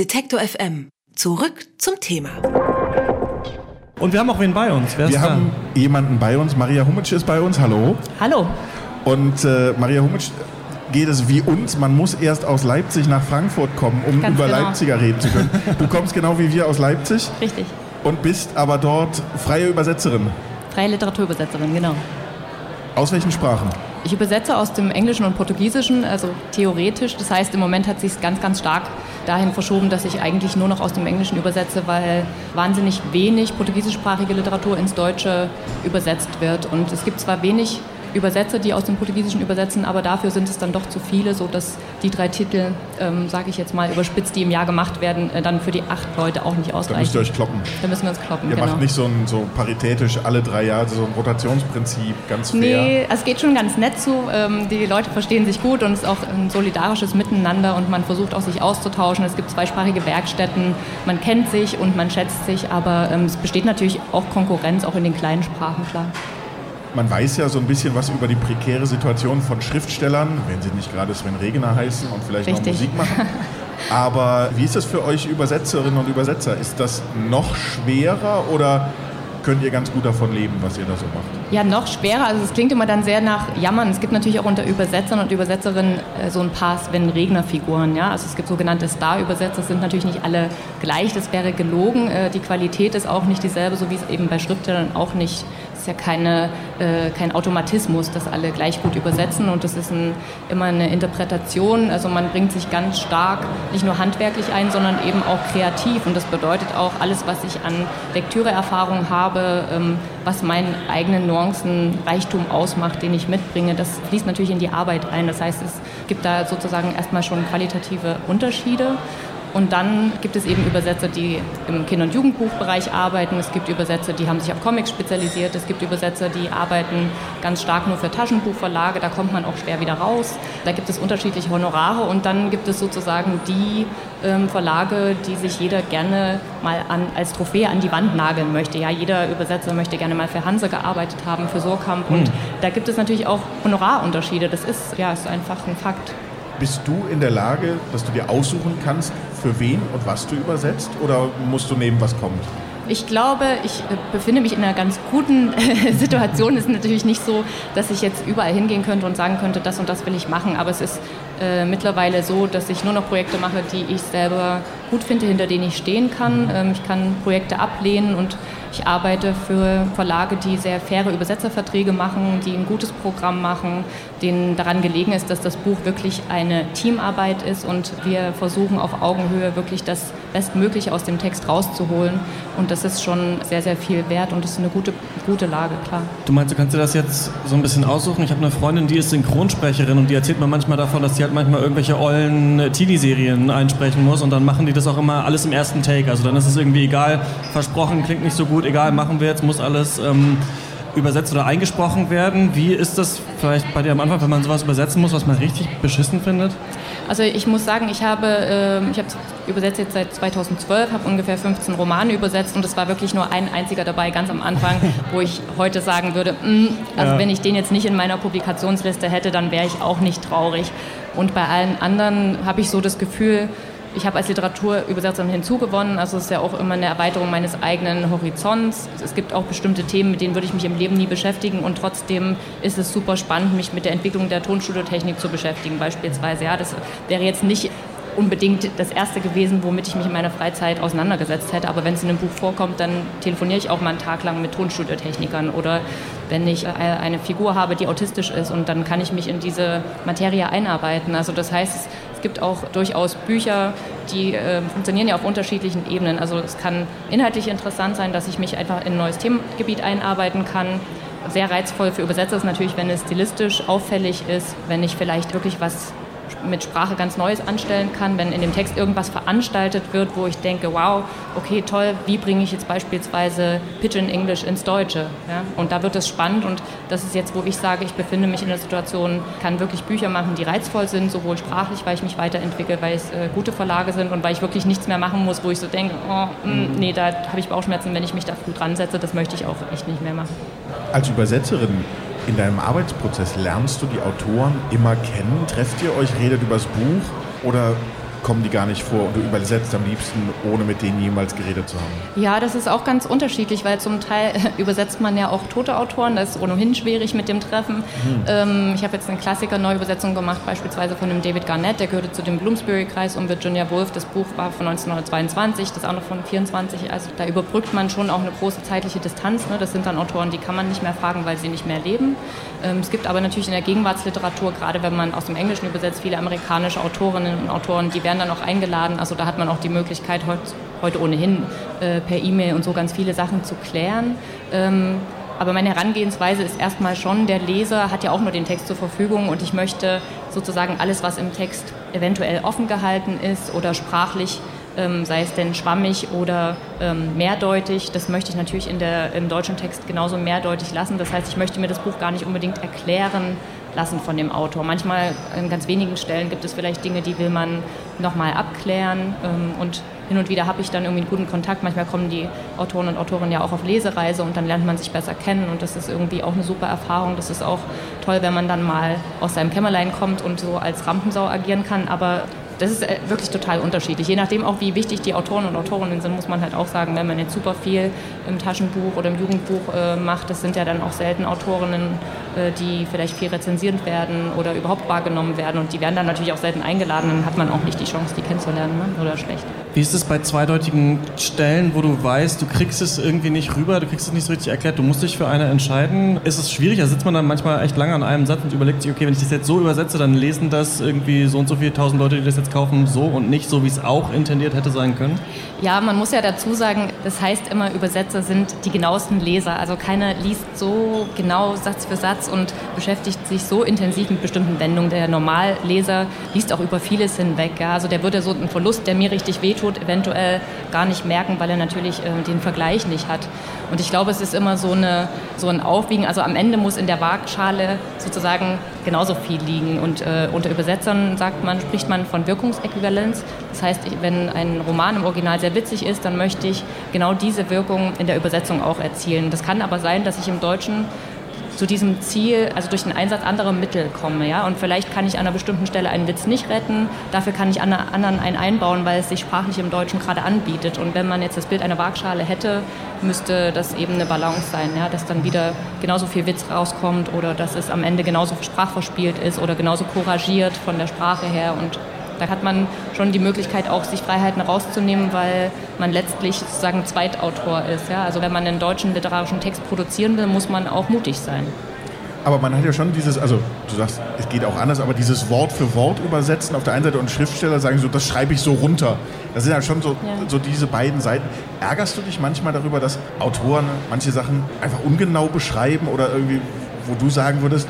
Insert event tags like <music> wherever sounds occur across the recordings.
Detektor FM. Zurück zum Thema. Und wir haben auch wen bei uns. Wer wir haben jemanden bei uns. Maria Humitsch ist bei uns. Hallo. Hallo. Und äh, Maria Humitsch geht es wie uns. Man muss erst aus Leipzig nach Frankfurt kommen, um Ganz über genau. Leipziger reden zu können. Du kommst genau wie wir aus Leipzig. Richtig. Und bist aber dort freie Übersetzerin. Freie Literaturübersetzerin, genau. Aus welchen Sprachen? Ich übersetze aus dem Englischen und Portugiesischen, also theoretisch. Das heißt, im Moment hat sich es ganz, ganz stark dahin verschoben, dass ich eigentlich nur noch aus dem Englischen übersetze, weil wahnsinnig wenig portugiesischsprachige Literatur ins Deutsche übersetzt wird. Und es gibt zwar wenig Übersetzer, die aus dem Portugiesischen übersetzen, aber dafür sind es dann doch zu viele, sodass die drei Titel, ähm, sage ich jetzt mal überspitzt, die im Jahr gemacht werden, äh, dann für die acht Leute auch nicht ausreichen. Da müsst ihr euch kloppen. Da müssen wir uns kloppen, Ihr genau. macht nicht so, ein, so paritätisch alle drei Jahre, so ein Rotationsprinzip, ganz fair. Nee, es geht schon ganz nett zu. Ähm, die Leute verstehen sich gut und es ist auch ein solidarisches Miteinander und man versucht auch sich auszutauschen. Es gibt zweisprachige Werkstätten, man kennt sich und man schätzt sich, aber ähm, es besteht natürlich auch Konkurrenz, auch in den kleinen Sprachen, klar man weiß ja so ein bisschen was über die prekäre Situation von Schriftstellern, wenn sie nicht gerade Sven Regener heißen und vielleicht Richtig. noch Musik machen. <laughs> Aber wie ist das für euch Übersetzerinnen und Übersetzer? Ist das noch schwerer oder könnt ihr ganz gut davon leben, was ihr da so macht? Ja, noch schwerer. Also es klingt immer dann sehr nach Jammern. Es gibt natürlich auch unter Übersetzern und Übersetzerinnen äh, so ein paar Sven-Regner-Figuren. Ja? Also es gibt sogenannte Star-Übersetzer, sind natürlich nicht alle gleich. Das wäre gelogen. Äh, die Qualität ist auch nicht dieselbe, so wie es eben bei Schriftstellern auch nicht ist ja keine, äh, kein Automatismus, dass alle gleich gut übersetzen und das ist ein, immer eine Interpretation. Also man bringt sich ganz stark nicht nur handwerklich ein, sondern eben auch kreativ und das bedeutet auch alles, was ich an Lektüreerfahrung habe, ähm, was meinen eigenen Nuancenreichtum ausmacht, den ich mitbringe, das fließt natürlich in die Arbeit ein. Das heißt, es gibt da sozusagen erstmal schon qualitative Unterschiede. Und dann gibt es eben Übersetzer, die im Kinder- und Jugendbuchbereich arbeiten. Es gibt Übersetzer, die haben sich auf Comics spezialisiert. Es gibt Übersetzer, die arbeiten ganz stark nur für Taschenbuchverlage. Da kommt man auch schwer wieder raus. Da gibt es unterschiedliche Honorare. Und dann gibt es sozusagen die ähm, Verlage, die sich jeder gerne mal an, als Trophäe an die Wand nageln möchte. Ja, jeder Übersetzer möchte gerne mal für Hanse gearbeitet haben, für Surkamp. Und hm. da gibt es natürlich auch Honorarunterschiede. Das ist, ja, ist einfach ein Fakt. Bist du in der Lage, dass du dir aussuchen kannst, für wen und was du übersetzt? Oder musst du nehmen, was kommt? Ich glaube, ich äh, befinde mich in einer ganz guten Situation. Es ist natürlich nicht so, dass ich jetzt überall hingehen könnte und sagen könnte, das und das will ich machen. Aber es ist äh, mittlerweile so, dass ich nur noch Projekte mache, die ich selber gut finde, hinter denen ich stehen kann. Ähm, ich kann Projekte ablehnen und ich arbeite für Verlage, die sehr faire Übersetzerverträge machen, die ein gutes Programm machen, denen daran gelegen ist, dass das Buch wirklich eine Teamarbeit ist und wir versuchen auf Augenhöhe wirklich das Bestmögliche aus dem Text rauszuholen. Und das ist schon sehr, sehr viel wert und das ist eine gute, gute Lage, klar. Du meinst, du kannst dir das jetzt so ein bisschen aussuchen? Ich habe eine Freundin, die ist Synchronsprecherin und die erzählt mir manchmal davon, dass sie halt manchmal irgendwelche ollen Teenie-Serien einsprechen muss und dann machen die das auch immer alles im ersten Take. Also dann ist es irgendwie egal, versprochen, klingt nicht so gut, egal, machen wir jetzt, muss alles... Ähm, übersetzt oder eingesprochen werden. Wie ist das vielleicht bei dir am Anfang, wenn man sowas übersetzen muss, was man richtig beschissen findet? Also ich muss sagen, ich habe, äh, ich habe übersetzt jetzt seit 2012, habe ungefähr 15 Romane übersetzt und es war wirklich nur ein einziger dabei, ganz am Anfang, wo ich heute sagen würde, mm, also ja. wenn ich den jetzt nicht in meiner Publikationsliste hätte, dann wäre ich auch nicht traurig. Und bei allen anderen habe ich so das Gefühl, ich habe als Literaturübersetzerin hinzugewonnen, also es ist ja auch immer eine Erweiterung meines eigenen Horizonts. Es gibt auch bestimmte Themen, mit denen würde ich mich im Leben nie beschäftigen und trotzdem ist es super spannend, mich mit der Entwicklung der Tonstudiotechnik zu beschäftigen beispielsweise. Ja, das wäre jetzt nicht unbedingt das erste gewesen, womit ich mich in meiner Freizeit auseinandergesetzt hätte. Aber wenn es in einem Buch vorkommt, dann telefoniere ich auch mal einen Tag lang mit Tonstudiotechnikern oder wenn ich äh, eine Figur habe, die autistisch ist und dann kann ich mich in diese Materie einarbeiten. Also das heißt, es gibt auch durchaus Bücher, die äh, funktionieren ja auf unterschiedlichen Ebenen. Also es kann inhaltlich interessant sein, dass ich mich einfach in ein neues Themengebiet einarbeiten kann. Sehr reizvoll für Übersetzer ist natürlich, wenn es stilistisch auffällig ist, wenn ich vielleicht wirklich was mit Sprache ganz Neues anstellen kann, wenn in dem Text irgendwas veranstaltet wird, wo ich denke, wow, okay, toll, wie bringe ich jetzt beispielsweise Pidgin English ins Deutsche? Ja? Und da wird es spannend und das ist jetzt, wo ich sage, ich befinde mich in der Situation, kann wirklich Bücher machen, die reizvoll sind, sowohl sprachlich, weil ich mich weiterentwickle, weil es äh, gute Verlage sind und weil ich wirklich nichts mehr machen muss, wo ich so denke, oh, mh, mm, nee, da habe ich Bauchschmerzen, wenn ich mich da früh dran setze, das möchte ich auch echt nicht mehr machen. Als Übersetzerin in deinem Arbeitsprozess lernst du die Autoren immer kennen? Trefft ihr euch, redet übers Buch oder kommen die gar nicht vor und du übersetzt am liebsten, ohne mit denen jemals geredet zu haben? Ja, das ist auch ganz unterschiedlich, weil zum Teil <laughs> übersetzt man ja auch tote Autoren, das ist ohnehin schwierig mit dem Treffen. Mhm. Ähm, ich habe jetzt eine Klassiker-Neuübersetzung gemacht, beispielsweise von dem David Garnett, der gehörte zu dem Bloomsbury-Kreis um Virginia Woolf. Das Buch war von 1922, das andere von 24. Also da überbrückt man schon auch eine große zeitliche Distanz. Ne? Das sind dann Autoren, die kann man nicht mehr fragen, weil sie nicht mehr leben. Ähm, es gibt aber natürlich in der Gegenwartsliteratur, gerade wenn man aus dem Englischen übersetzt, viele amerikanische Autorinnen und Autoren, die werden dann auch eingeladen. Also da hat man auch die Möglichkeit, heute, heute ohnehin äh, per E-Mail und so ganz viele Sachen zu klären. Ähm, aber meine Herangehensweise ist erstmal schon, der Leser hat ja auch nur den Text zur Verfügung und ich möchte sozusagen alles, was im Text eventuell offen gehalten ist oder sprachlich ähm, sei es denn schwammig oder ähm, mehrdeutig. Das möchte ich natürlich in der, im deutschen Text genauso mehrdeutig lassen. Das heißt, ich möchte mir das Buch gar nicht unbedingt erklären lassen von dem Autor. Manchmal an ganz wenigen Stellen gibt es vielleicht Dinge, die will man nochmal abklären ähm, und hin und wieder habe ich dann irgendwie einen guten Kontakt. Manchmal kommen die Autoren und Autorinnen ja auch auf Lesereise und dann lernt man sich besser kennen und das ist irgendwie auch eine super Erfahrung. Das ist auch toll, wenn man dann mal aus seinem Kämmerlein kommt und so als Rampensau agieren kann, aber das ist äh, wirklich total unterschiedlich. Je nachdem auch, wie wichtig die Autoren und Autorinnen sind, muss man halt auch sagen, wenn man jetzt super viel im Taschenbuch oder im Jugendbuch äh, macht, das sind ja dann auch selten Autorinnen, äh, die vielleicht viel rezensiert werden oder überhaupt wahrgenommen werden und die werden dann natürlich auch selten eingeladen, dann hat man auch nicht die Chance, die kennenzulernen ne? oder schlecht. Wie ist es bei zweideutigen Stellen, wo du weißt, du kriegst es irgendwie nicht rüber, du kriegst es nicht so richtig erklärt, du musst dich für eine entscheiden? Ist es schwierig? Da sitzt man dann manchmal echt lange an einem Satz und überlegt sich, okay, wenn ich das jetzt so übersetze, dann lesen das irgendwie so und so viele tausend Leute, die das jetzt kaufen, so und nicht so, wie es auch intendiert hätte sein können? Ja, man muss ja dazu sagen, das heißt immer, Übersetzer sind die genauesten Leser. Also keiner liest so genau Satz für Satz und beschäftigt sich so intensiv mit bestimmten Wendungen. Der Normalleser liest auch über vieles hinweg. Ja. Also der würde so einen Verlust, der mir richtig wehtut, eventuell gar nicht merken, weil er natürlich äh, den Vergleich nicht hat. Und ich glaube, es ist immer so, eine, so ein Aufwiegen. Also am Ende muss in der Waagschale sozusagen genauso viel liegen. Und äh, unter Übersetzern sagt man, spricht man von Wirkungsäquivalenz. Das heißt, wenn ein Roman im Original sehr witzig ist, dann möchte ich genau diese Wirkung in der Übersetzung auch erzielen. Das kann aber sein, dass ich im Deutschen zu diesem Ziel, also durch den Einsatz anderer Mittel komme. Ja? Und vielleicht kann ich an einer bestimmten Stelle einen Witz nicht retten, dafür kann ich an einer anderen einen einbauen, weil es sich sprachlich im Deutschen gerade anbietet. Und wenn man jetzt das Bild einer Waagschale hätte, müsste das eben eine Balance sein, ja? dass dann wieder genauso viel Witz rauskommt oder dass es am Ende genauso sprachverspielt ist oder genauso couragiert von der Sprache her und da hat man schon die Möglichkeit, auch sich Freiheiten rauszunehmen, weil man letztlich sozusagen Zweitautor ist. Ja? Also wenn man einen deutschen literarischen Text produzieren will, muss man auch mutig sein. Aber man hat ja schon dieses, also du sagst, es geht auch anders, aber dieses Wort für Wort übersetzen auf der einen Seite und Schriftsteller sagen so, das schreibe ich so runter. Das sind ja schon so, ja. so diese beiden Seiten. Ärgerst du dich manchmal darüber, dass Autoren manche Sachen einfach ungenau beschreiben oder irgendwie, wo du sagen würdest,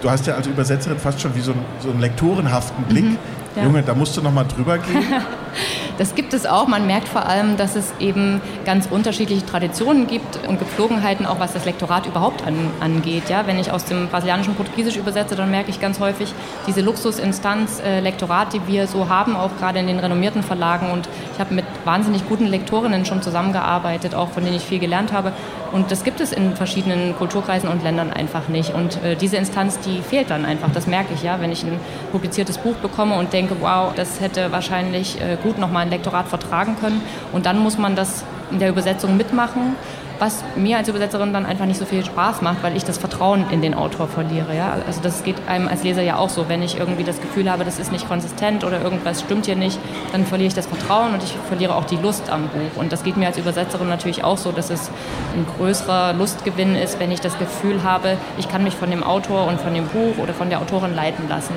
du hast ja als Übersetzerin fast schon wie so, einen, so einen lektorenhaften Blick. Mhm. Ja. Junge, da musst du noch mal drüber gehen. <laughs> das gibt es auch. Man merkt vor allem, dass es eben ganz unterschiedliche Traditionen gibt und Gepflogenheiten, auch was das Lektorat überhaupt an, angeht. Ja, wenn ich aus dem brasilianischen Portugiesisch übersetze, dann merke ich ganz häufig diese Luxusinstanz äh, Lektorat, die wir so haben, auch gerade in den renommierten Verlagen. Und ich habe mit wahnsinnig guten Lektorinnen schon zusammengearbeitet, auch von denen ich viel gelernt habe. Und das gibt es in verschiedenen Kulturkreisen und Ländern einfach nicht. Und äh, diese Instanz, die fehlt dann einfach. Das merke ich ja, wenn ich ein publiziertes Buch bekomme und denke, wow, das hätte wahrscheinlich äh, gut nochmal ein Lektorat vertragen können. Und dann muss man das in der Übersetzung mitmachen was mir als Übersetzerin dann einfach nicht so viel Spaß macht, weil ich das Vertrauen in den Autor verliere. Ja? Also das geht einem als Leser ja auch so. Wenn ich irgendwie das Gefühl habe, das ist nicht konsistent oder irgendwas stimmt hier nicht, dann verliere ich das Vertrauen und ich verliere auch die Lust am Buch. Und das geht mir als Übersetzerin natürlich auch so, dass es ein größerer Lustgewinn ist, wenn ich das Gefühl habe, ich kann mich von dem Autor und von dem Buch oder von der Autorin leiten lassen.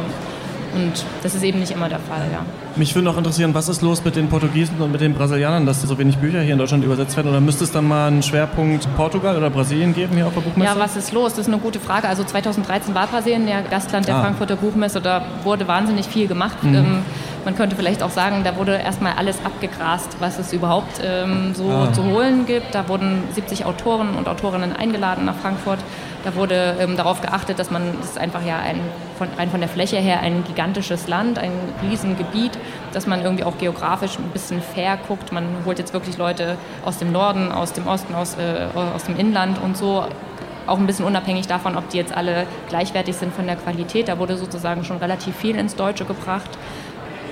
Und das ist eben nicht immer der Fall, ja. Mich würde noch interessieren, was ist los mit den Portugiesen und mit den Brasilianern, dass so wenig Bücher hier in Deutschland übersetzt werden? Oder müsste es dann mal einen Schwerpunkt Portugal oder Brasilien geben hier auf der Buchmesse? Ja, was ist los? Das ist eine gute Frage. Also 2013 war Brasilien der Gastland der ah. Frankfurter Buchmesse. Da wurde wahnsinnig viel gemacht. Mhm. Ähm, man könnte vielleicht auch sagen, da wurde erstmal alles abgegrast, was es überhaupt ähm, so ah. zu holen gibt. Da wurden 70 Autoren und Autorinnen eingeladen nach Frankfurt. Da wurde ähm, darauf geachtet, dass man, das ist einfach ja ein, von, rein von der Fläche her ein gigantisches Land, ein Riesengebiet, dass man irgendwie auch geografisch ein bisschen fair guckt. Man holt jetzt wirklich Leute aus dem Norden, aus dem Osten, aus, äh, aus dem Inland und so auch ein bisschen unabhängig davon, ob die jetzt alle gleichwertig sind von der Qualität. Da wurde sozusagen schon relativ viel ins Deutsche gebracht.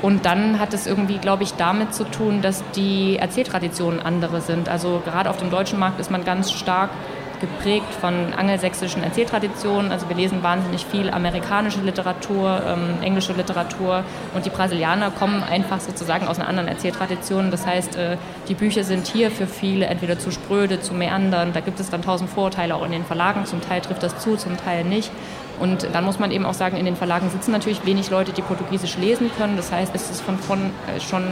Und dann hat es irgendwie, glaube ich, damit zu tun, dass die Erzähltraditionen andere sind. Also gerade auf dem deutschen Markt ist man ganz stark geprägt von angelsächsischen Erzähltraditionen. Also wir lesen wahnsinnig viel amerikanische Literatur, ähm, englische Literatur und die Brasilianer kommen einfach sozusagen aus einer anderen Erzähltradition. Das heißt, äh, die Bücher sind hier für viele entweder zu spröde, zu meandern. Da gibt es dann tausend Vorurteile auch in den Verlagen. Zum Teil trifft das zu, zum Teil nicht. Und dann muss man eben auch sagen, in den Verlagen sitzen natürlich wenig Leute, die Portugiesisch lesen können. Das heißt, es ist von, von, äh, schon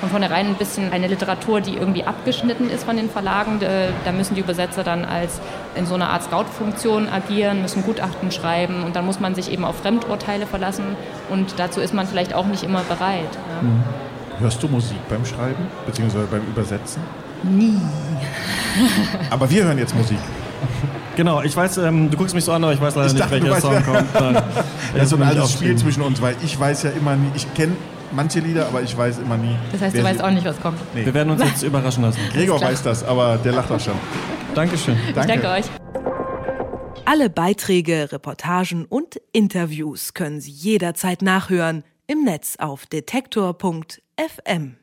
von vornherein ein bisschen eine Literatur, die irgendwie abgeschnitten ist von den Verlagen. Da müssen die Übersetzer dann als in so einer Art Scout-Funktion agieren, müssen Gutachten schreiben und dann muss man sich eben auf Fremdurteile verlassen und dazu ist man vielleicht auch nicht immer bereit. Ja. Mhm. Hörst du Musik beim Schreiben bzw. beim Übersetzen? Nie. Aber wir hören jetzt Musik. Genau, ich weiß, ähm, du guckst mich so an, aber ich weiß leider ich nicht, dachte, welcher Song kommt. Nein, <laughs> das ist so ein altes Spiel zwischen uns, weil ich weiß ja immer nie, ich kenne manche Lieder, aber ich weiß immer nie. Das heißt, du weißt auch nicht, was kommt. Nee. Wir werden uns jetzt <laughs> überraschen lassen. Gregor weiß das, aber der lacht auch schon. Dankeschön. Danke. Ich danke euch. Alle Beiträge, Reportagen und Interviews können Sie jederzeit nachhören im Netz auf detektor.fm.